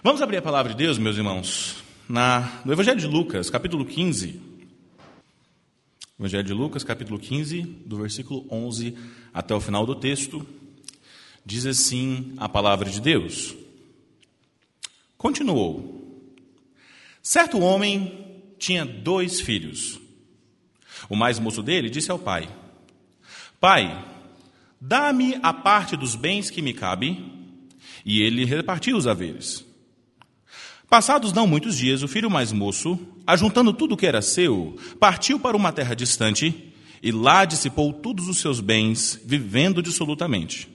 Vamos abrir a palavra de Deus, meus irmãos, na, no Evangelho de Lucas, capítulo 15. Evangelho de Lucas, capítulo 15, do versículo 11 até o final do texto, diz assim a palavra de Deus. Continuou: Certo homem tinha dois filhos. O mais moço dele disse ao pai: Pai, dá-me a parte dos bens que me cabe. E ele repartiu os haveres. Passados não muitos dias, o filho mais moço, ajuntando tudo o que era seu, partiu para uma terra distante e lá dissipou todos os seus bens, vivendo dissolutamente.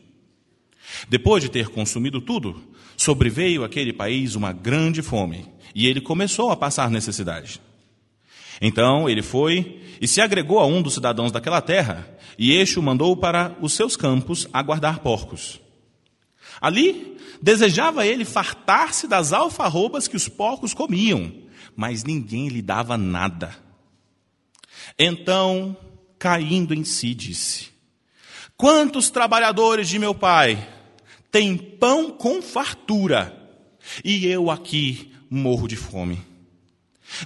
Depois de ter consumido tudo, sobreveio àquele país uma grande fome e ele começou a passar necessidade. Então ele foi e se agregou a um dos cidadãos daquela terra, e este o mandou para os seus campos a guardar porcos. Ali Desejava ele fartar-se das alfarrobas que os porcos comiam, mas ninguém lhe dava nada. Então, caindo em si, disse: Quantos trabalhadores de meu pai têm pão com fartura, e eu aqui morro de fome?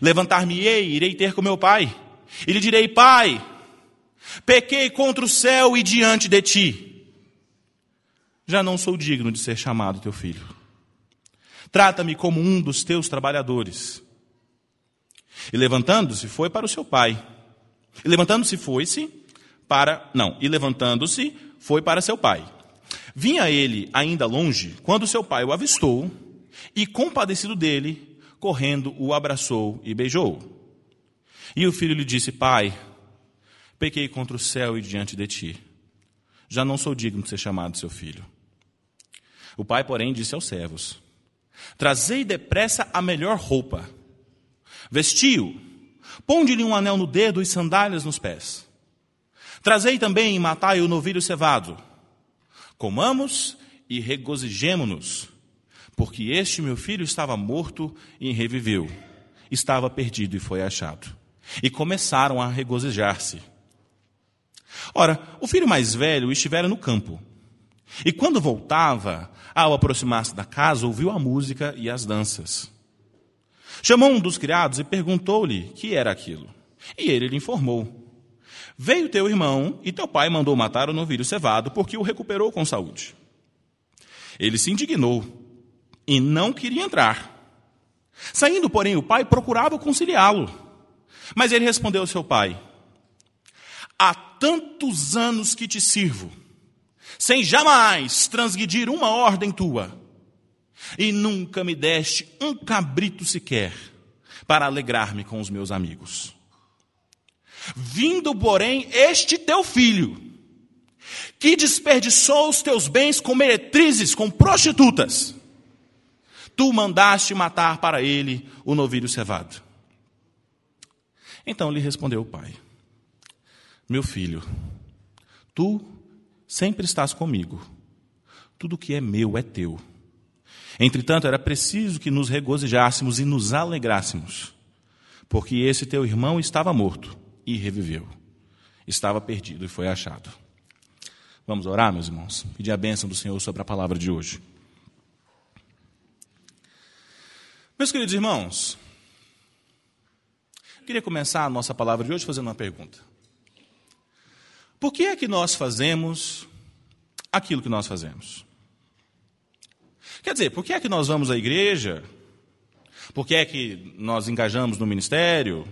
Levantar-me-ei, irei ter com meu pai, e lhe direi: Pai, pequei contra o céu e diante de ti já não sou digno de ser chamado teu filho. Trata-me como um dos teus trabalhadores. E levantando-se, foi para o seu pai. E levantando-se, foi-se para. Não, e levantando-se, foi para seu pai. Vinha ele ainda longe, quando seu pai o avistou, e compadecido dele, correndo, o abraçou e beijou. E o filho lhe disse: Pai, pequei contra o céu e diante de ti. Já não sou digno de ser chamado seu filho. O pai, porém, disse aos servos: Trazei depressa a melhor roupa, vestiu, ponde-lhe um anel no dedo e sandálias nos pés. Trazei também e matai o novilho cevado. Comamos e regozijemo-nos, porque este meu filho estava morto e reviveu, estava perdido e foi achado. E começaram a regozijar-se. Ora, o filho mais velho estivera no campo. E quando voltava, ao aproximar-se da casa, ouviu a música e as danças. Chamou um dos criados e perguntou-lhe que era aquilo. E ele lhe informou: Veio teu irmão e teu pai mandou matar o novilho cevado porque o recuperou com saúde. Ele se indignou e não queria entrar. Saindo, porém, o pai procurava conciliá-lo. Mas ele respondeu ao seu pai: Há tantos anos que te sirvo sem jamais transgredir uma ordem tua, e nunca me deste um cabrito sequer para alegrar-me com os meus amigos. Vindo, porém, este teu filho, que desperdiçou os teus bens com meretrizes, com prostitutas, tu mandaste matar para ele o novilho cevado. Então lhe respondeu o pai: Meu filho, tu sempre estás comigo. Tudo que é meu é teu. Entretanto, era preciso que nos regozijássemos e nos alegrássemos, porque esse teu irmão estava morto e reviveu. Estava perdido e foi achado. Vamos orar, meus irmãos? Pedir a bênção do Senhor sobre a palavra de hoje. Meus queridos irmãos, queria começar a nossa palavra de hoje fazendo uma pergunta. Por que é que nós fazemos aquilo que nós fazemos? Quer dizer, por que é que nós vamos à igreja? Por que é que nós engajamos no ministério?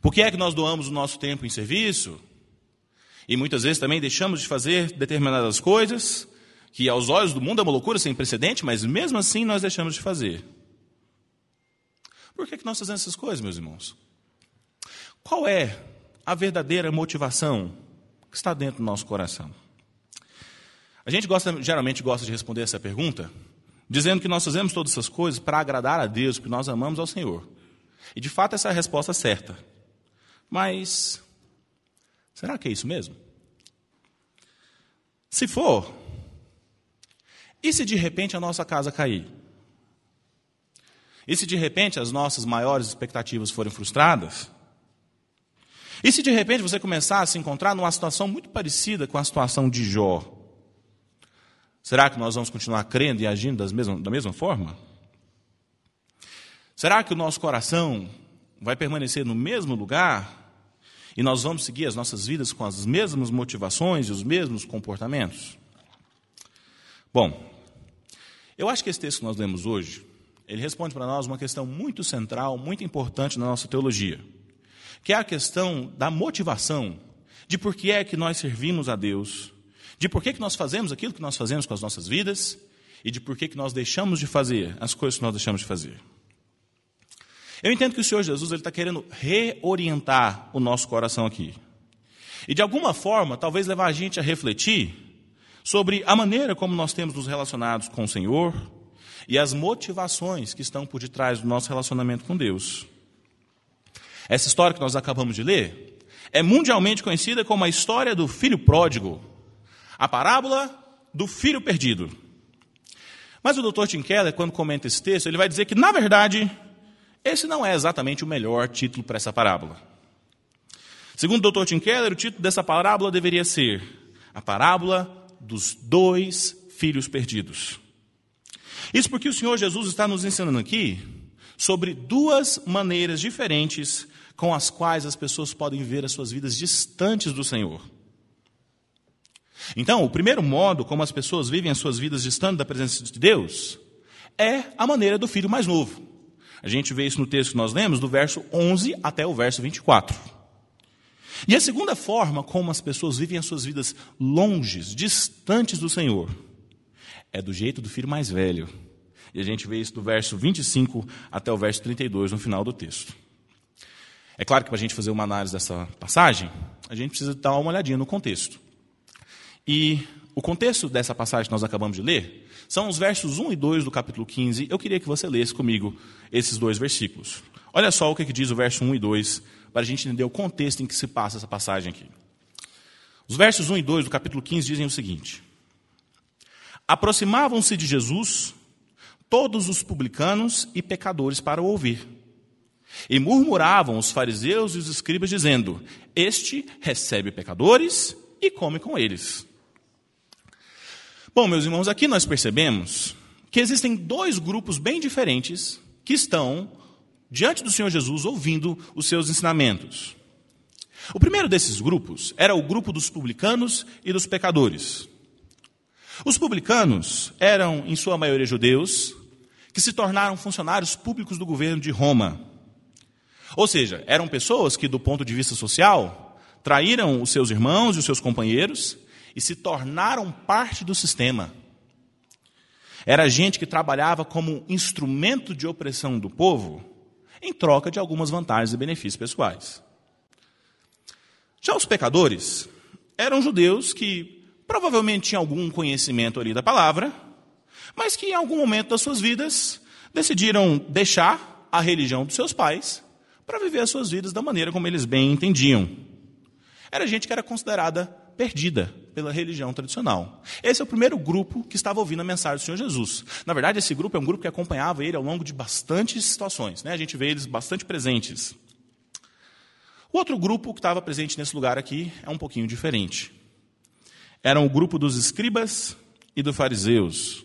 Por que é que nós doamos o nosso tempo em serviço? E muitas vezes também deixamos de fazer determinadas coisas que aos olhos do mundo é uma loucura sem precedente, mas mesmo assim nós deixamos de fazer. Por que, é que nós fazemos essas coisas, meus irmãos? Qual é a verdadeira motivação que está dentro do nosso coração? A gente gosta, geralmente gosta de responder essa pergunta dizendo que nós fazemos todas essas coisas para agradar a Deus, porque nós amamos ao Senhor. E de fato essa é a resposta certa. Mas será que é isso mesmo? Se for, e se de repente a nossa casa cair? E se de repente as nossas maiores expectativas forem frustradas? E se de repente você começar a se encontrar numa situação muito parecida com a situação de Jó? Será que nós vamos continuar crendo e agindo mesmas, da mesma forma? Será que o nosso coração vai permanecer no mesmo lugar e nós vamos seguir as nossas vidas com as mesmas motivações e os mesmos comportamentos? Bom, eu acho que esse texto que nós lemos hoje, ele responde para nós uma questão muito central, muito importante na nossa teologia, que é a questão da motivação de por que é que nós servimos a Deus, de por que, que nós fazemos aquilo que nós fazemos com as nossas vidas e de por que, que nós deixamos de fazer as coisas que nós deixamos de fazer. Eu entendo que o Senhor Jesus está querendo reorientar o nosso coração aqui. E de alguma forma, talvez levar a gente a refletir sobre a maneira como nós temos nos relacionados com o Senhor e as motivações que estão por detrás do nosso relacionamento com Deus. Essa história que nós acabamos de ler é mundialmente conhecida como a história do filho pródigo, a parábola do filho perdido. Mas o Dr. Tim Keller, quando comenta esse texto, ele vai dizer que, na verdade, esse não é exatamente o melhor título para essa parábola. Segundo o Dr. Tim Keller, o título dessa parábola deveria ser A Parábola dos Dois Filhos Perdidos. Isso porque o Senhor Jesus está nos ensinando aqui sobre duas maneiras diferentes com as quais as pessoas podem viver as suas vidas distantes do Senhor. Então, o primeiro modo como as pessoas vivem as suas vidas distantes da presença de Deus é a maneira do filho mais novo. A gente vê isso no texto que nós lemos, do verso 11 até o verso 24. E a segunda forma como as pessoas vivem as suas vidas longes, distantes do Senhor, é do jeito do filho mais velho. E a gente vê isso do verso 25 até o verso 32, no final do texto. É claro que para a gente fazer uma análise dessa passagem, a gente precisa dar uma olhadinha no contexto. E o contexto dessa passagem que nós acabamos de ler são os versos 1 e 2 do capítulo 15. Eu queria que você lesse comigo esses dois versículos. Olha só o que diz o verso 1 e 2, para a gente entender o contexto em que se passa essa passagem aqui. Os versos 1 e 2 do capítulo 15 dizem o seguinte: Aproximavam-se de Jesus todos os publicanos e pecadores para o ouvir. E murmuravam os fariseus e os escribas, dizendo: Este recebe pecadores e come com eles. Bom, meus irmãos, aqui nós percebemos que existem dois grupos bem diferentes que estão diante do Senhor Jesus ouvindo os seus ensinamentos. O primeiro desses grupos era o grupo dos publicanos e dos pecadores. Os publicanos eram, em sua maioria, judeus que se tornaram funcionários públicos do governo de Roma. Ou seja, eram pessoas que, do ponto de vista social, traíram os seus irmãos e os seus companheiros e se tornaram parte do sistema. Era gente que trabalhava como instrumento de opressão do povo em troca de algumas vantagens e benefícios pessoais. Já os pecadores eram judeus que provavelmente tinham algum conhecimento ali da palavra, mas que em algum momento das suas vidas decidiram deixar a religião dos seus pais para viver as suas vidas da maneira como eles bem entendiam. Era gente que era considerada perdida pela religião tradicional. Esse é o primeiro grupo que estava ouvindo a mensagem do Senhor Jesus. Na verdade, esse grupo é um grupo que acompanhava ele ao longo de bastantes situações. Né? A gente vê eles bastante presentes. O outro grupo que estava presente nesse lugar aqui é um pouquinho diferente. Era o grupo dos escribas e dos fariseus.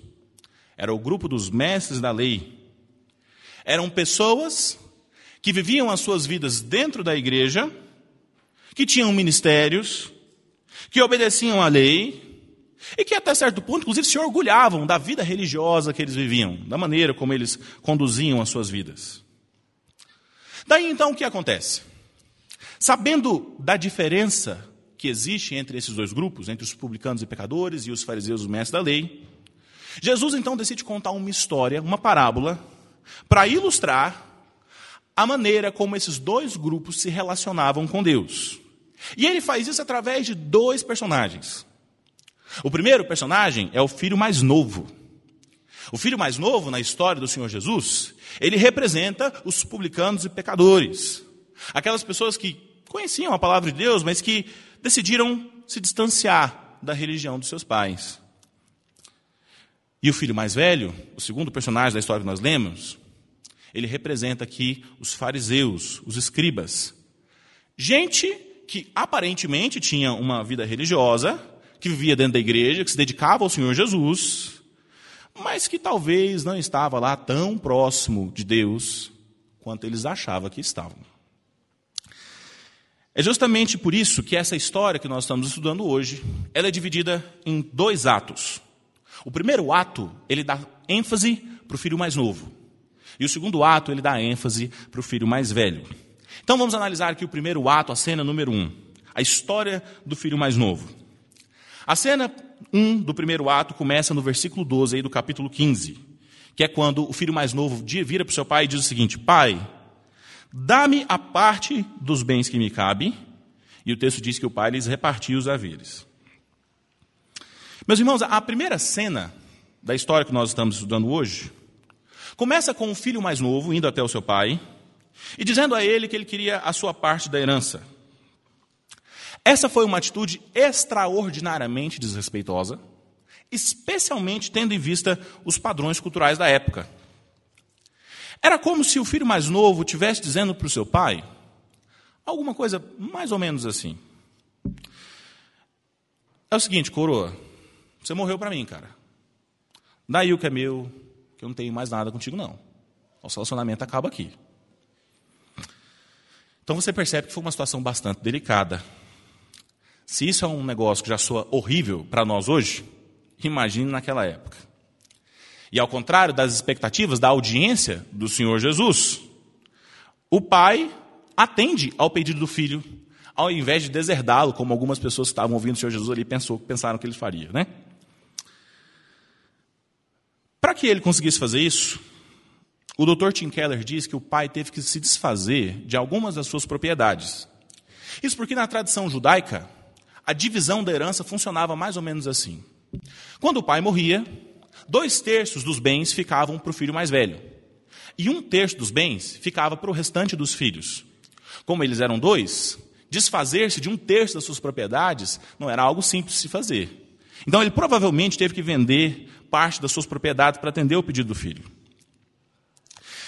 Era o grupo dos mestres da lei. Eram pessoas que viviam as suas vidas dentro da igreja, que tinham ministérios, que obedeciam à lei e que até certo ponto, inclusive, se orgulhavam da vida religiosa que eles viviam, da maneira como eles conduziam as suas vidas. Daí então o que acontece? Sabendo da diferença que existe entre esses dois grupos, entre os publicanos e pecadores e os fariseus, os mestres da lei, Jesus então decide contar uma história, uma parábola, para ilustrar a maneira como esses dois grupos se relacionavam com Deus. E ele faz isso através de dois personagens. O primeiro personagem é o filho mais novo. O filho mais novo na história do Senhor Jesus, ele representa os publicanos e pecadores. Aquelas pessoas que conheciam a palavra de Deus, mas que decidiram se distanciar da religião dos seus pais. E o filho mais velho, o segundo personagem da história que nós lemos, ele representa aqui os fariseus, os escribas. Gente que aparentemente tinha uma vida religiosa, que vivia dentro da igreja, que se dedicava ao Senhor Jesus, mas que talvez não estava lá tão próximo de Deus quanto eles achavam que estavam. É justamente por isso que essa história que nós estamos estudando hoje, ela é dividida em dois atos. O primeiro ato, ele dá ênfase para o filho mais novo. E o segundo ato, ele dá ênfase para o filho mais velho. Então vamos analisar aqui o primeiro ato, a cena número um. A história do filho mais novo. A cena 1 um do primeiro ato começa no versículo 12 aí do capítulo 15, que é quando o filho mais novo vira para o seu pai e diz o seguinte: Pai, Dá-me a parte dos bens que me cabe. E o texto diz que o pai lhes repartiu os haveres. Meus irmãos, a primeira cena da história que nós estamos estudando hoje começa com o filho mais novo indo até o seu pai e dizendo a ele que ele queria a sua parte da herança. Essa foi uma atitude extraordinariamente desrespeitosa, especialmente tendo em vista os padrões culturais da época. Era como se o filho mais novo tivesse dizendo para o seu pai alguma coisa mais ou menos assim. É o seguinte, coroa, você morreu para mim, cara. Daí o que é meu, que eu não tenho mais nada contigo, não. O relacionamento acaba aqui. Então você percebe que foi uma situação bastante delicada. Se isso é um negócio que já soa horrível para nós hoje, imagine naquela época. E ao contrário das expectativas da audiência do Senhor Jesus, o pai atende ao pedido do filho, ao invés de deserdá-lo, como algumas pessoas que estavam ouvindo o Senhor Jesus ali pensou, pensaram que ele faria. Né? Para que ele conseguisse fazer isso, o Dr. Tim Keller diz que o pai teve que se desfazer de algumas das suas propriedades. Isso porque na tradição judaica, a divisão da herança funcionava mais ou menos assim. Quando o pai morria, dois terços dos bens ficavam para o filho mais velho. E um terço dos bens ficava para o restante dos filhos. Como eles eram dois, desfazer-se de um terço das suas propriedades não era algo simples de se fazer. Então ele provavelmente teve que vender parte das suas propriedades para atender o pedido do filho.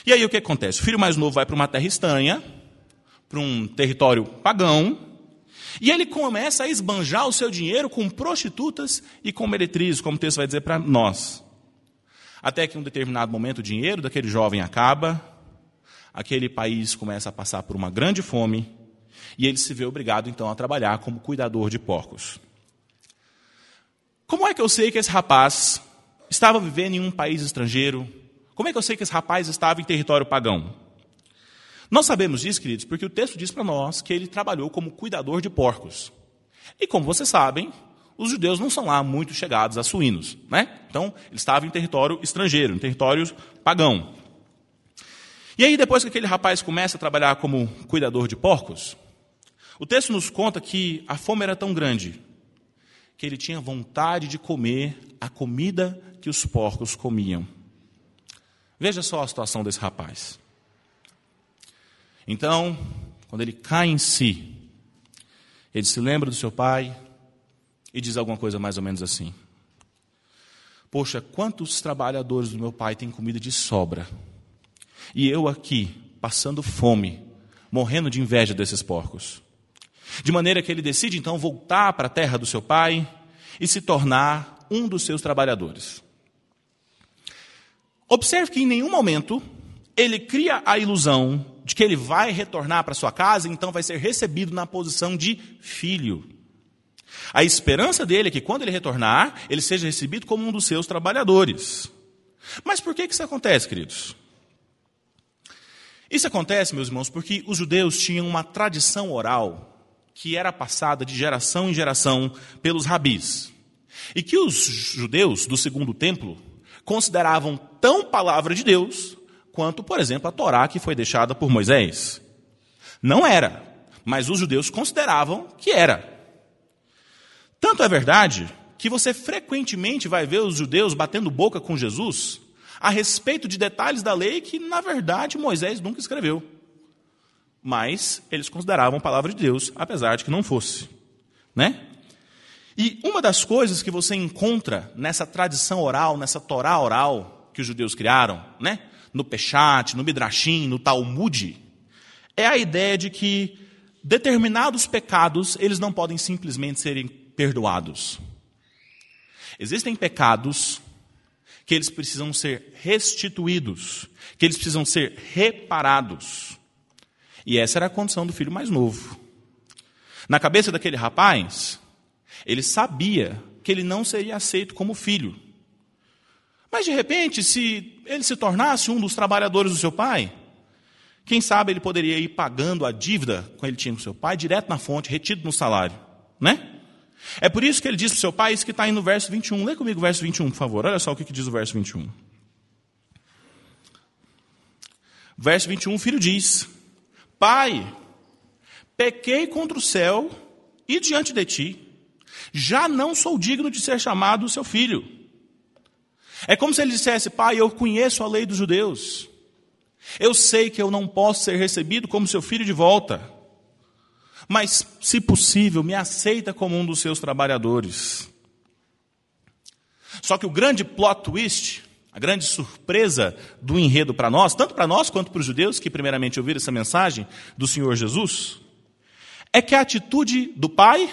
E aí o que acontece? O filho mais novo vai para uma terra estranha, para um território pagão, e ele começa a esbanjar o seu dinheiro com prostitutas e com meretrizes, como o texto vai dizer para nós. Até que em um determinado momento o dinheiro daquele jovem acaba, aquele país começa a passar por uma grande fome e ele se vê obrigado então a trabalhar como cuidador de porcos. Como é que eu sei que esse rapaz estava vivendo em um país estrangeiro? Como é que eu sei que esse rapaz estava em território pagão? Nós sabemos disso, queridos, porque o texto diz para nós que ele trabalhou como cuidador de porcos. E como vocês sabem, os judeus não são lá muito chegados a suínos. Né? Então, ele estava em território estrangeiro, em território pagão. E aí, depois que aquele rapaz começa a trabalhar como cuidador de porcos, o texto nos conta que a fome era tão grande que ele tinha vontade de comer a comida que os porcos comiam. Veja só a situação desse rapaz. Então, quando ele cai em si, ele se lembra do seu pai, e diz alguma coisa mais ou menos assim: Poxa, quantos trabalhadores do meu pai têm comida de sobra? E eu aqui, passando fome, morrendo de inveja desses porcos. De maneira que ele decide então voltar para a terra do seu pai e se tornar um dos seus trabalhadores. Observe que em nenhum momento ele cria a ilusão de que ele vai retornar para sua casa e então vai ser recebido na posição de filho. A esperança dele é que quando ele retornar, ele seja recebido como um dos seus trabalhadores. Mas por que isso acontece, queridos? Isso acontece, meus irmãos, porque os judeus tinham uma tradição oral que era passada de geração em geração pelos rabis. E que os judeus do segundo templo consideravam tão palavra de Deus quanto, por exemplo, a Torá que foi deixada por Moisés. Não era, mas os judeus consideravam que era. Tanto é verdade que você frequentemente vai ver os judeus batendo boca com Jesus a respeito de detalhes da lei que, na verdade, Moisés nunca escreveu. Mas eles consideravam a palavra de Deus, apesar de que não fosse. Né? E uma das coisas que você encontra nessa tradição oral, nessa Torá oral que os judeus criaram, né? no Peshat, no Midrashim, no Talmud, é a ideia de que determinados pecados eles não podem simplesmente serem perdoados. Existem pecados que eles precisam ser restituídos, que eles precisam ser reparados. E essa era a condição do filho mais novo. Na cabeça daquele rapaz, ele sabia que ele não seria aceito como filho. Mas de repente, se ele se tornasse um dos trabalhadores do seu pai, quem sabe ele poderia ir pagando a dívida que ele tinha com seu pai, direto na fonte, retido no salário. Né? É por isso que ele diz para o seu pai isso que está aí no verso 21. Lê comigo o verso 21, por favor. Olha só o que, que diz o verso 21. Verso 21, o filho diz: Pai, pequei contra o céu e diante de ti, já não sou digno de ser chamado seu filho. É como se ele dissesse: Pai, eu conheço a lei dos judeus. Eu sei que eu não posso ser recebido como seu filho de volta. Mas, se possível, me aceita como um dos seus trabalhadores. Só que o grande plot twist, a grande surpresa do enredo para nós, tanto para nós quanto para os judeus que primeiramente ouviram essa mensagem do Senhor Jesus, é que a atitude do pai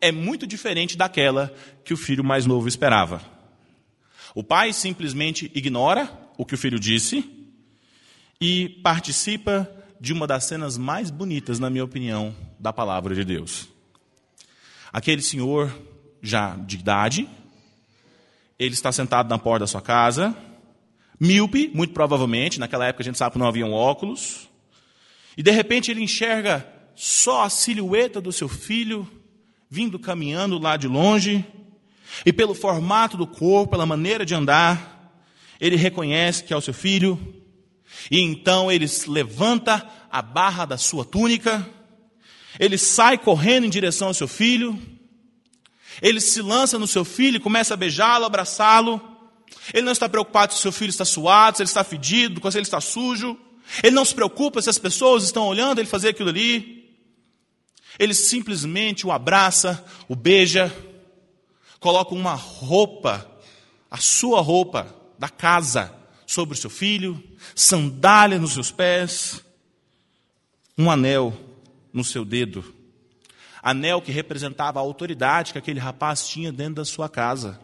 é muito diferente daquela que o filho mais novo esperava. O pai simplesmente ignora o que o filho disse e participa de uma das cenas mais bonitas, na minha opinião, da palavra de Deus. Aquele senhor, já de idade, ele está sentado na porta da sua casa, míope, muito provavelmente, naquela época a gente sabe que não haviam óculos, e de repente ele enxerga só a silhueta do seu filho vindo caminhando lá de longe, e pelo formato do corpo, pela maneira de andar, ele reconhece que é o seu filho, e então ele levanta a barra da sua túnica, ele sai correndo em direção ao seu filho, ele se lança no seu filho começa a beijá-lo, abraçá-lo. Ele não está preocupado se seu filho está suado, se ele está fedido, se ele está sujo. Ele não se preocupa se as pessoas estão olhando ele fazer aquilo ali. Ele simplesmente o abraça, o beija, coloca uma roupa, a sua roupa da casa, sobre o seu filho, sandália nos seus pés, um anel no seu dedo. Anel que representava a autoridade que aquele rapaz tinha dentro da sua casa.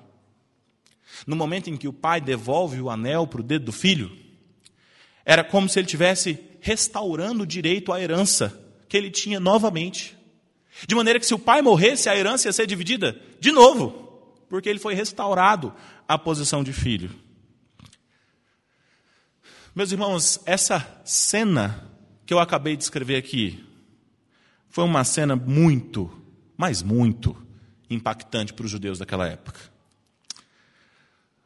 No momento em que o pai devolve o anel para o dedo do filho, era como se ele tivesse restaurando o direito à herança que ele tinha novamente. De maneira que se o pai morresse, a herança ia ser dividida de novo, porque ele foi restaurado à posição de filho. Meus irmãos, essa cena que eu acabei de escrever aqui foi uma cena muito, mas muito impactante para os judeus daquela época.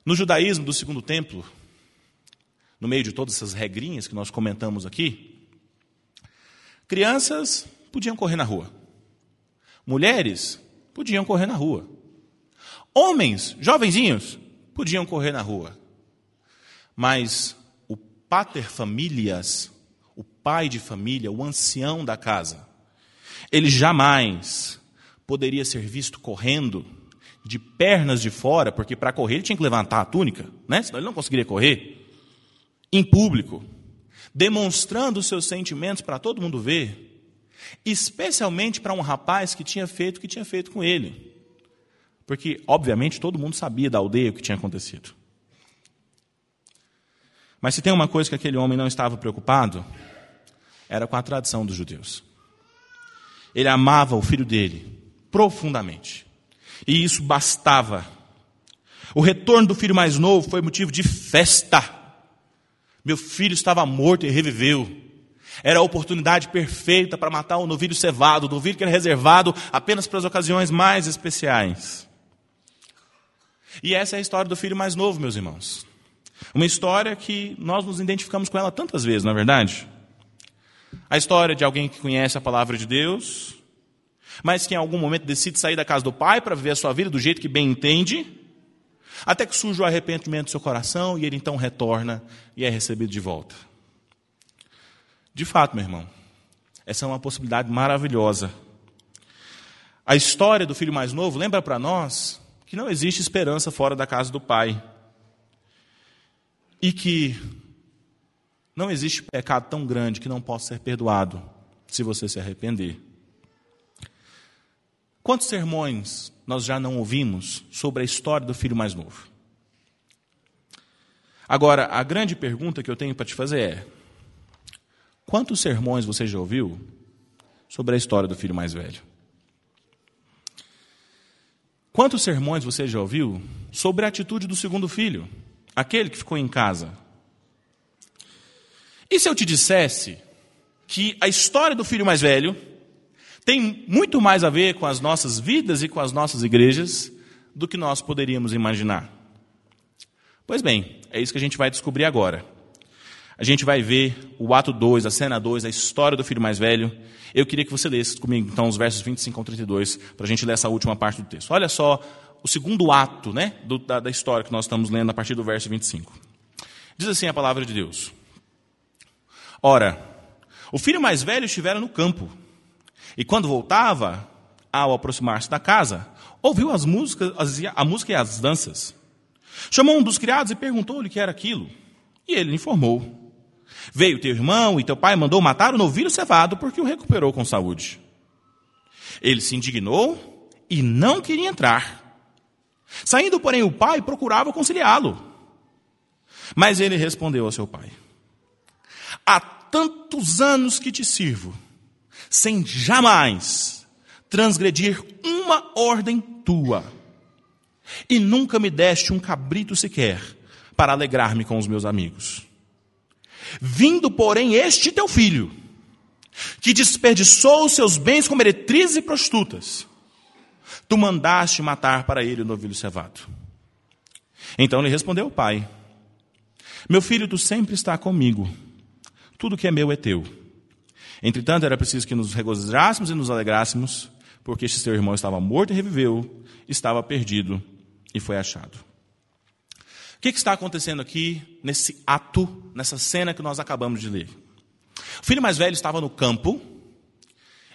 No judaísmo do segundo templo, no meio de todas essas regrinhas que nós comentamos aqui, crianças podiam correr na rua. Mulheres podiam correr na rua. Homens, jovenzinhos, podiam correr na rua. Mas o pater familias, o pai de família, o ancião da casa, ele jamais poderia ser visto correndo de pernas de fora, porque para correr ele tinha que levantar a túnica, né? senão ele não conseguiria correr, em público, demonstrando os seus sentimentos para todo mundo ver especialmente para um rapaz que tinha feito o que tinha feito com ele. Porque, obviamente, todo mundo sabia da aldeia o que tinha acontecido. Mas se tem uma coisa que aquele homem não estava preocupado, era com a tradição dos judeus. Ele amava o filho dele profundamente. E isso bastava. O retorno do filho mais novo foi motivo de festa. Meu filho estava morto e reviveu. Era a oportunidade perfeita para matar o novilho cevado, o novilho que era reservado apenas para as ocasiões mais especiais. E essa é a história do filho mais novo, meus irmãos. Uma história que nós nos identificamos com ela tantas vezes, não é verdade? A história de alguém que conhece a palavra de Deus, mas que em algum momento decide sair da casa do pai para viver a sua vida do jeito que bem entende, até que surge o arrependimento do seu coração e ele então retorna e é recebido de volta. De fato, meu irmão, essa é uma possibilidade maravilhosa. A história do filho mais novo lembra para nós que não existe esperança fora da casa do pai. E que não existe pecado tão grande que não possa ser perdoado se você se arrepender. Quantos sermões nós já não ouvimos sobre a história do filho mais novo? Agora, a grande pergunta que eu tenho para te fazer é: quantos sermões você já ouviu sobre a história do filho mais velho? Quantos sermões você já ouviu sobre a atitude do segundo filho, aquele que ficou em casa? E se eu te dissesse que a história do filho mais velho tem muito mais a ver com as nossas vidas e com as nossas igrejas do que nós poderíamos imaginar? Pois bem, é isso que a gente vai descobrir agora. A gente vai ver o ato 2, a cena 2, a história do filho mais velho. Eu queria que você lesse comigo, então, os versos 25 ao 32, para a gente ler essa última parte do texto. Olha só o segundo ato né, do, da, da história que nós estamos lendo a partir do verso 25. Diz assim a palavra de Deus: Ora, o filho mais velho estivera no campo, e quando voltava, ao aproximar-se da casa, ouviu as músicas, a música e as danças. Chamou um dos criados e perguntou-lhe o que era aquilo. E ele informou: Veio teu irmão e teu pai mandou matar o novilho cevado porque o recuperou com saúde. Ele se indignou e não queria entrar. Saindo, porém, o pai procurava conciliá-lo. Mas ele respondeu ao seu pai: Há tantos anos que te sirvo, sem jamais transgredir uma ordem tua e nunca me deste um cabrito sequer para alegrar-me com os meus amigos. Vindo, porém, este teu filho, que desperdiçou os seus bens com meretrizes e prostitutas, tu mandaste matar para ele o novilho cevado. Então lhe respondeu o pai: Meu filho, tu sempre está comigo, tudo que é meu é teu. Entretanto, era preciso que nos regozijássemos e nos alegrássemos, porque este seu irmão estava morto e reviveu, estava perdido e foi achado. O que, está acontecendo aqui nesse ato, nessa cena que nós acabamos de ler? O filho mais velho estava no campo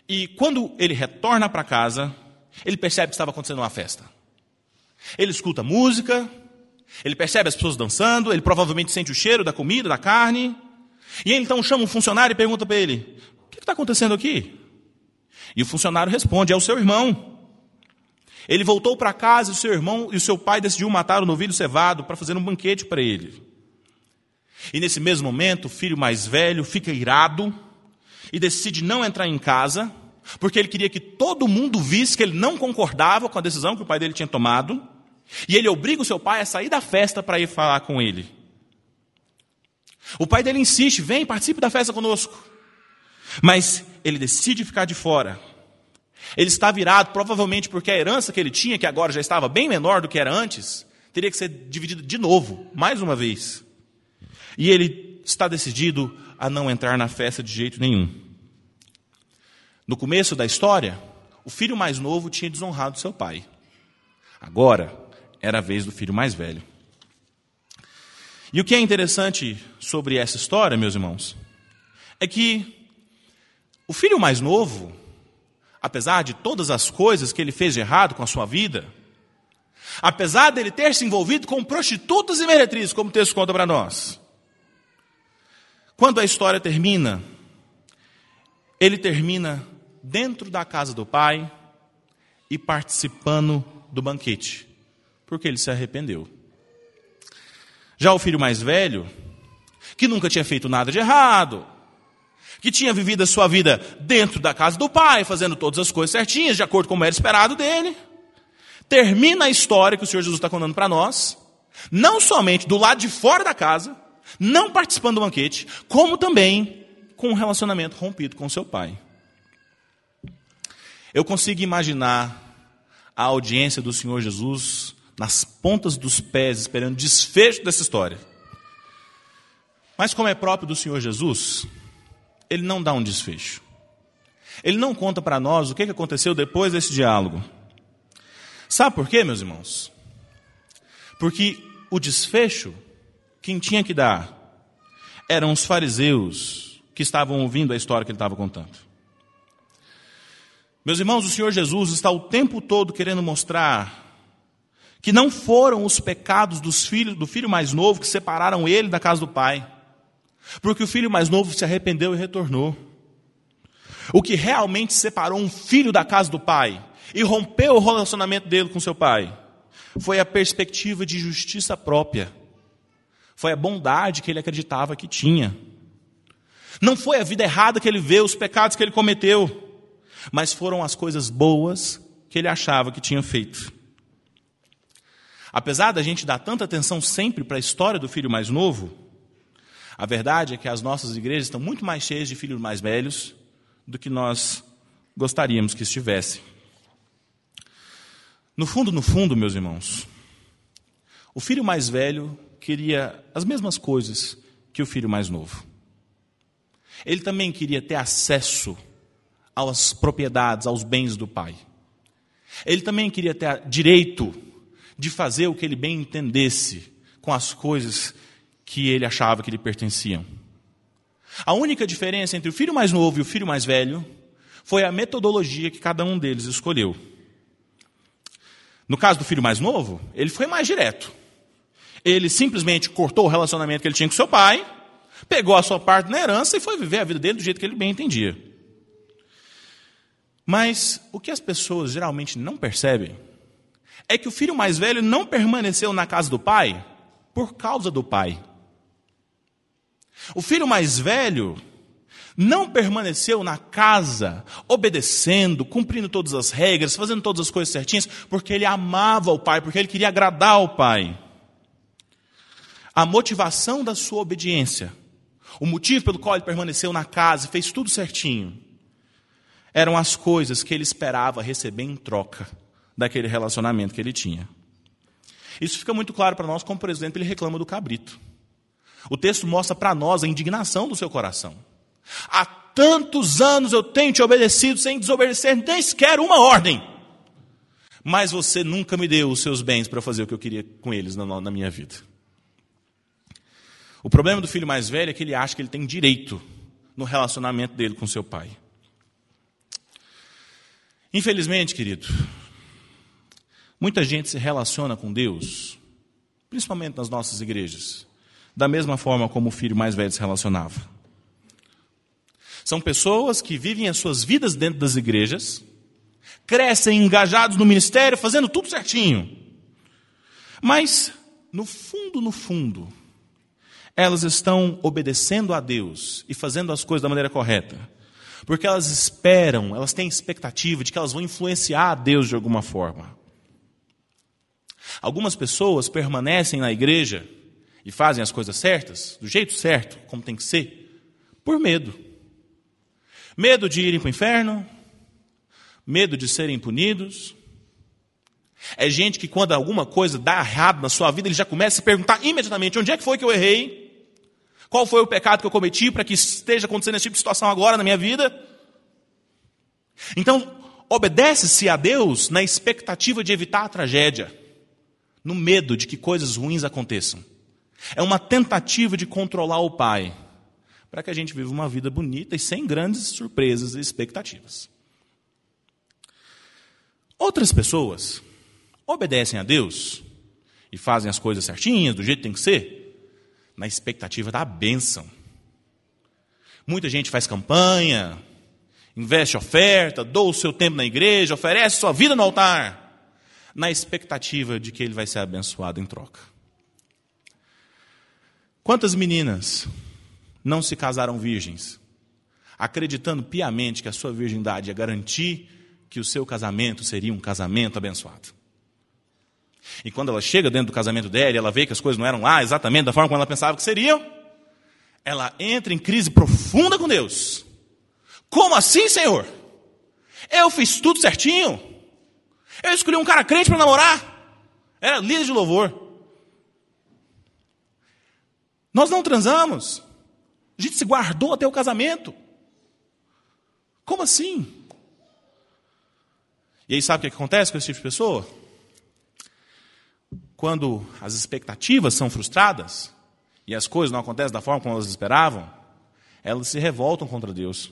e quando ele retorna para casa, ele percebe que estava acontecendo uma festa. Ele escuta música, ele percebe as pessoas dançando, ele provavelmente sente o cheiro da comida, da carne. E ele então chama um funcionário e pergunta para ele: O que está acontecendo aqui? E o funcionário responde: É o seu irmão. Ele voltou para casa e o seu irmão e o seu pai decidiu matar o novilho cevado para fazer um banquete para ele. E nesse mesmo momento, o filho mais velho fica irado e decide não entrar em casa, porque ele queria que todo mundo visse que ele não concordava com a decisão que o pai dele tinha tomado, e ele obriga o seu pai a sair da festa para ir falar com ele. O pai dele insiste: vem, participe da festa conosco. Mas ele decide ficar de fora. Ele está virado, provavelmente porque a herança que ele tinha, que agora já estava bem menor do que era antes, teria que ser dividida de novo, mais uma vez. E ele está decidido a não entrar na festa de jeito nenhum. No começo da história, o filho mais novo tinha desonrado seu pai. Agora era a vez do filho mais velho. E o que é interessante sobre essa história, meus irmãos, é que o filho mais novo apesar de todas as coisas que ele fez de errado com a sua vida, apesar dele ter se envolvido com prostitutas e meretrizes, como o texto conta para nós. Quando a história termina, ele termina dentro da casa do pai e participando do banquete, porque ele se arrependeu. Já o filho mais velho, que nunca tinha feito nada de errado, que tinha vivido a sua vida dentro da casa do pai, fazendo todas as coisas certinhas, de acordo com o era esperado dele. Termina a história que o Senhor Jesus está contando para nós, não somente do lado de fora da casa, não participando do banquete, como também com um relacionamento rompido com seu pai. Eu consigo imaginar a audiência do Senhor Jesus nas pontas dos pés, esperando desfecho dessa história. Mas, como é próprio do Senhor Jesus, ele não dá um desfecho. Ele não conta para nós o que aconteceu depois desse diálogo. Sabe por quê, meus irmãos? Porque o desfecho, quem tinha que dar, eram os fariseus que estavam ouvindo a história que ele estava contando. Meus irmãos, o Senhor Jesus está o tempo todo querendo mostrar que não foram os pecados dos filhos, do filho mais novo que separaram ele da casa do pai. Porque o filho mais novo se arrependeu e retornou. O que realmente separou um filho da casa do pai e rompeu o relacionamento dele com seu pai foi a perspectiva de justiça própria. Foi a bondade que ele acreditava que tinha. Não foi a vida errada que ele vê, os pecados que ele cometeu, mas foram as coisas boas que ele achava que tinha feito. Apesar da gente dar tanta atenção sempre para a história do filho mais novo, a verdade é que as nossas igrejas estão muito mais cheias de filhos mais velhos do que nós gostaríamos que estivessem. No fundo, no fundo, meus irmãos, o filho mais velho queria as mesmas coisas que o filho mais novo. Ele também queria ter acesso às propriedades, aos bens do pai. Ele também queria ter direito de fazer o que ele bem entendesse com as coisas que ele achava que lhe pertenciam. A única diferença entre o filho mais novo e o filho mais velho foi a metodologia que cada um deles escolheu. No caso do filho mais novo, ele foi mais direto. Ele simplesmente cortou o relacionamento que ele tinha com seu pai, pegou a sua parte na herança e foi viver a vida dele do jeito que ele bem entendia. Mas o que as pessoas geralmente não percebem é que o filho mais velho não permaneceu na casa do pai por causa do pai. O filho mais velho não permaneceu na casa, obedecendo, cumprindo todas as regras, fazendo todas as coisas certinhas, porque ele amava o pai, porque ele queria agradar o pai. A motivação da sua obediência, o motivo pelo qual ele permaneceu na casa e fez tudo certinho, eram as coisas que ele esperava receber em troca daquele relacionamento que ele tinha. Isso fica muito claro para nós, como por exemplo, ele reclama do cabrito. O texto mostra para nós a indignação do seu coração. Há tantos anos eu tenho te obedecido sem desobedecer nem sequer uma ordem. Mas você nunca me deu os seus bens para fazer o que eu queria com eles na, na minha vida. O problema do filho mais velho é que ele acha que ele tem direito no relacionamento dele com seu pai. Infelizmente, querido, muita gente se relaciona com Deus, principalmente nas nossas igrejas, da mesma forma como o filho mais velho se relacionava. São pessoas que vivem as suas vidas dentro das igrejas, crescem engajados no ministério, fazendo tudo certinho. Mas, no fundo, no fundo, elas estão obedecendo a Deus e fazendo as coisas da maneira correta. Porque elas esperam, elas têm expectativa de que elas vão influenciar a Deus de alguma forma. Algumas pessoas permanecem na igreja e fazem as coisas certas, do jeito certo, como tem que ser, por medo. Medo de irem para o inferno, medo de serem punidos. É gente que, quando alguma coisa dá errado na sua vida, ele já começa a se perguntar imediatamente: onde é que foi que eu errei? Qual foi o pecado que eu cometi para que esteja acontecendo esse tipo de situação agora na minha vida? Então, obedece-se a Deus na expectativa de evitar a tragédia, no medo de que coisas ruins aconteçam. É uma tentativa de controlar o pai, para que a gente viva uma vida bonita e sem grandes surpresas e expectativas. Outras pessoas obedecem a Deus e fazem as coisas certinhas, do jeito que tem que ser, na expectativa da bênção. Muita gente faz campanha, investe oferta, doa o seu tempo na igreja, oferece sua vida no altar, na expectativa de que ele vai ser abençoado em troca. Quantas meninas não se casaram virgens, acreditando piamente que a sua virgindade ia garantir que o seu casamento seria um casamento abençoado? E quando ela chega dentro do casamento dela e ela vê que as coisas não eram lá exatamente da forma como ela pensava que seriam, ela entra em crise profunda com Deus. Como assim, Senhor? Eu fiz tudo certinho. Eu escolhi um cara crente para namorar. Era líder de louvor. Nós não transamos. A gente se guardou até o casamento. Como assim? E aí sabe o que acontece com esse tipo de pessoa? Quando as expectativas são frustradas e as coisas não acontecem da forma como elas esperavam, elas se revoltam contra Deus.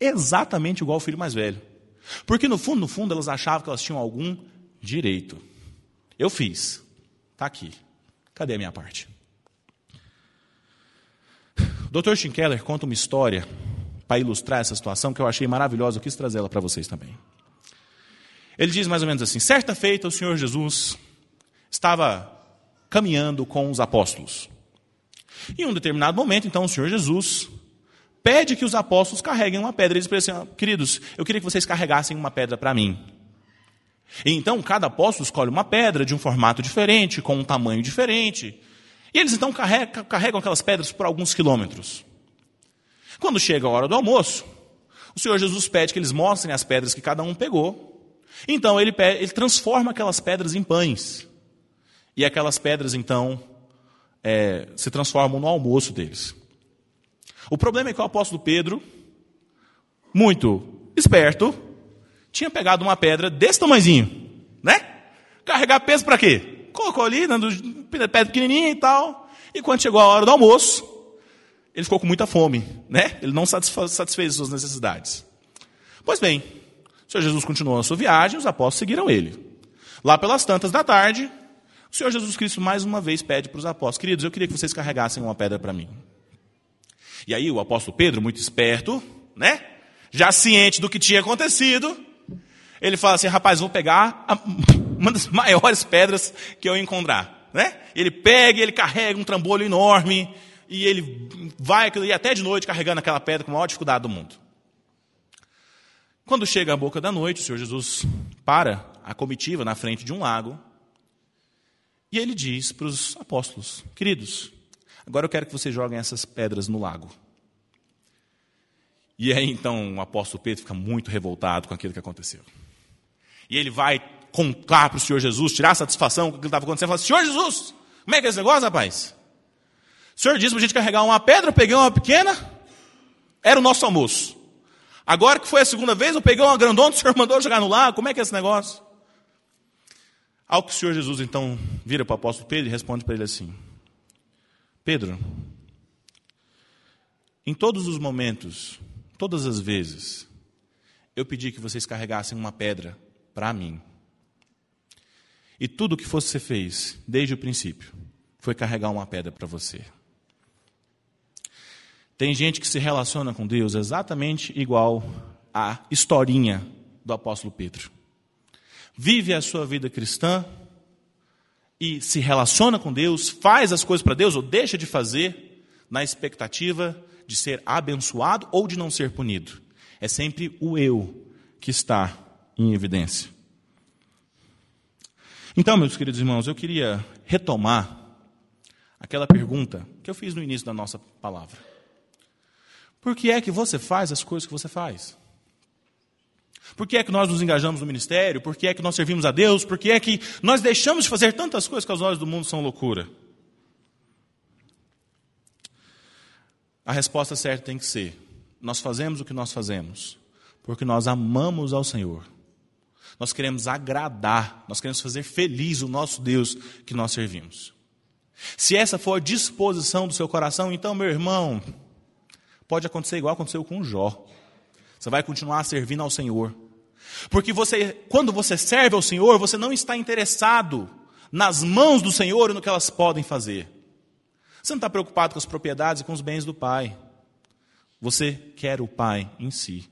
Exatamente igual o filho mais velho. Porque no fundo, no fundo, elas achavam que elas tinham algum direito. Eu fiz. Está aqui. Cadê a minha parte? Dr. Schinkeller conta uma história para ilustrar essa situação que eu achei maravilhosa, eu quis trazê-la para vocês também. Ele diz mais ou menos assim: certa feita, o Senhor Jesus estava caminhando com os apóstolos. Em um determinado momento, então, o Senhor Jesus pede que os apóstolos carreguem uma pedra. Eles dizem assim, queridos, eu queria que vocês carregassem uma pedra para mim. E então, cada apóstolo escolhe uma pedra de um formato diferente, com um tamanho diferente. E eles então carregam, carregam aquelas pedras por alguns quilômetros. Quando chega a hora do almoço, o Senhor Jesus pede que eles mostrem as pedras que cada um pegou. Então ele, ele transforma aquelas pedras em pães. E aquelas pedras, então, é, se transformam no almoço deles. O problema é que o apóstolo Pedro, muito esperto, tinha pegado uma pedra desse tamanhozinho, né? Carregar peso para quê? Colocou ali, dando pedra pequenininha e tal. E quando chegou a hora do almoço, ele ficou com muita fome, né? Ele não satisfez suas necessidades. Pois bem, o Senhor Jesus continuou a sua viagem, os apóstolos seguiram ele. Lá pelas tantas da tarde, o Senhor Jesus Cristo mais uma vez pede para os apóstolos: Queridos, eu queria que vocês carregassem uma pedra para mim. E aí o apóstolo Pedro, muito esperto, né? Já ciente do que tinha acontecido, ele fala assim: Rapaz, vou pegar uma das maiores pedras que eu encontrar, né? Ele pega, ele carrega um trambolho enorme e ele vai e até de noite carregando aquela pedra com a maior dificuldade do mundo. Quando chega a boca da noite, o Senhor Jesus para a comitiva na frente de um lago e ele diz para os apóstolos: Queridos, agora eu quero que vocês joguem essas pedras no lago. E aí então o apóstolo Pedro fica muito revoltado com aquilo que aconteceu. E ele vai contar para o Senhor Jesus, tirar satisfação com o que estava acontecendo, e fala: Senhor Jesus, como é que é esse negócio, rapaz? O senhor disse para a gente carregar uma pedra, eu peguei uma pequena, era o nosso almoço. Agora que foi a segunda vez, eu peguei uma grandona, o senhor mandou jogar no lago, como é que é esse negócio? Ao que o Senhor Jesus então vira para o apóstolo Pedro e responde para ele assim: Pedro, em todos os momentos, todas as vezes, eu pedi que vocês carregassem uma pedra para mim. E tudo o que você fez, desde o princípio, foi carregar uma pedra para você. Tem gente que se relaciona com Deus exatamente igual à historinha do apóstolo Pedro. Vive a sua vida cristã e se relaciona com Deus, faz as coisas para Deus ou deixa de fazer na expectativa de ser abençoado ou de não ser punido. É sempre o eu que está em evidência. Então, meus queridos irmãos, eu queria retomar aquela pergunta que eu fiz no início da nossa palavra. Por que é que você faz as coisas que você faz? Por que é que nós nos engajamos no ministério? Por que é que nós servimos a Deus? Por que é que nós deixamos de fazer tantas coisas que aos olhos do mundo são loucura? A resposta certa tem que ser: nós fazemos o que nós fazemos porque nós amamos ao Senhor. Nós queremos agradar, nós queremos fazer feliz o nosso Deus que nós servimos. Se essa for a disposição do seu coração, então, meu irmão, pode acontecer igual aconteceu com Jó. Você vai continuar servindo ao Senhor. Porque você, quando você serve ao Senhor, você não está interessado nas mãos do Senhor e no que elas podem fazer. Você não está preocupado com as propriedades e com os bens do Pai. Você quer o Pai em si.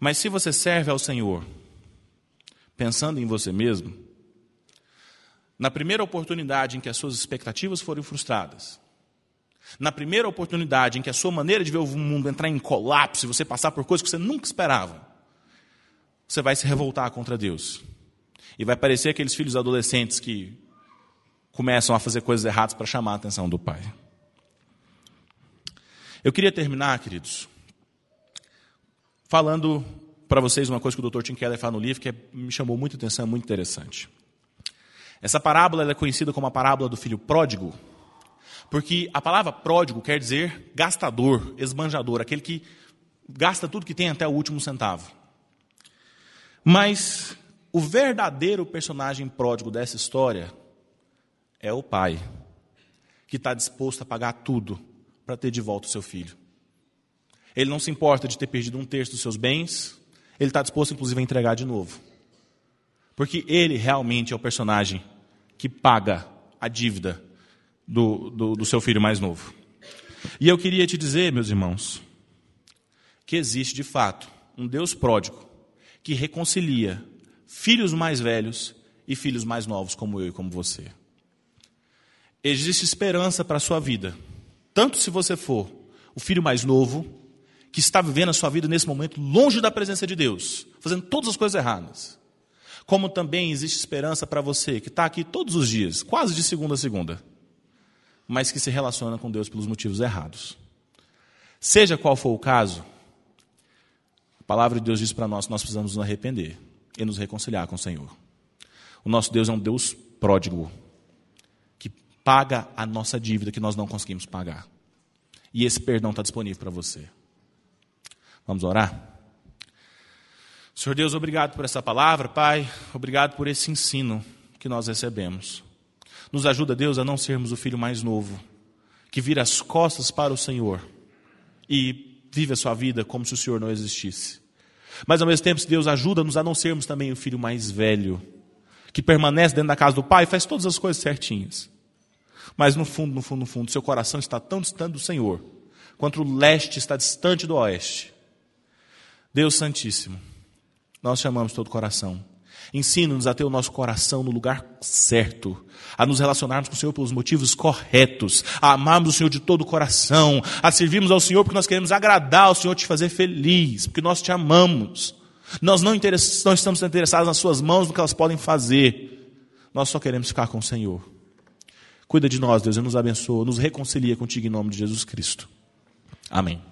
Mas se você serve ao Senhor, pensando em você mesmo, na primeira oportunidade em que as suas expectativas forem frustradas, na primeira oportunidade em que a sua maneira de ver o mundo entrar em colapso e você passar por coisas que você nunca esperava, você vai se revoltar contra Deus. E vai parecer aqueles filhos adolescentes que começam a fazer coisas erradas para chamar a atenção do pai. Eu queria terminar, queridos, falando para vocês uma coisa que o Dr. Tim Keller fala no livro que é, me chamou muita atenção, é muito interessante. Essa parábola é conhecida como a parábola do filho pródigo, porque a palavra pródigo quer dizer gastador, esbanjador, aquele que gasta tudo que tem até o último centavo. Mas o verdadeiro personagem pródigo dessa história é o pai, que está disposto a pagar tudo para ter de volta o seu filho. Ele não se importa de ter perdido um terço dos seus bens, ele está disposto, inclusive, a entregar de novo. Porque ele realmente é o personagem que paga a dívida do, do, do seu filho mais novo. E eu queria te dizer, meus irmãos, que existe de fato um Deus pródigo que reconcilia filhos mais velhos e filhos mais novos, como eu e como você. Existe esperança para a sua vida. Tanto se você for o filho mais novo, que está vivendo a sua vida nesse momento longe da presença de Deus, fazendo todas as coisas erradas. Como também existe esperança para você que está aqui todos os dias, quase de segunda a segunda, mas que se relaciona com Deus pelos motivos errados. Seja qual for o caso, a palavra de Deus diz para nós que nós precisamos nos arrepender e nos reconciliar com o Senhor. O nosso Deus é um Deus pródigo, que paga a nossa dívida que nós não conseguimos pagar. E esse perdão está disponível para você. Vamos orar? Senhor Deus, obrigado por essa palavra, Pai. Obrigado por esse ensino que nós recebemos. Nos ajuda, Deus, a não sermos o filho mais novo, que vira as costas para o Senhor e vive a sua vida como se o Senhor não existisse. Mas ao mesmo tempo, Deus ajuda-nos a não sermos também o filho mais velho, que permanece dentro da casa do Pai e faz todas as coisas certinhas. Mas no fundo, no fundo, no fundo, seu coração está tão distante do Senhor, quanto o leste está distante do oeste. Deus Santíssimo, nós chamamos todo coração. Ensina-nos a ter o nosso coração no lugar certo, a nos relacionarmos com o Senhor pelos motivos corretos, a amarmos o Senhor de todo o coração, a servirmos ao Senhor porque nós queremos agradar ao Senhor, te fazer feliz, porque nós te amamos. Nós não, não estamos interessados nas Suas mãos, no que elas podem fazer. Nós só queremos ficar com o Senhor. Cuida de nós, Deus, e nos abençoa, nos reconcilia contigo em nome de Jesus Cristo. Amém.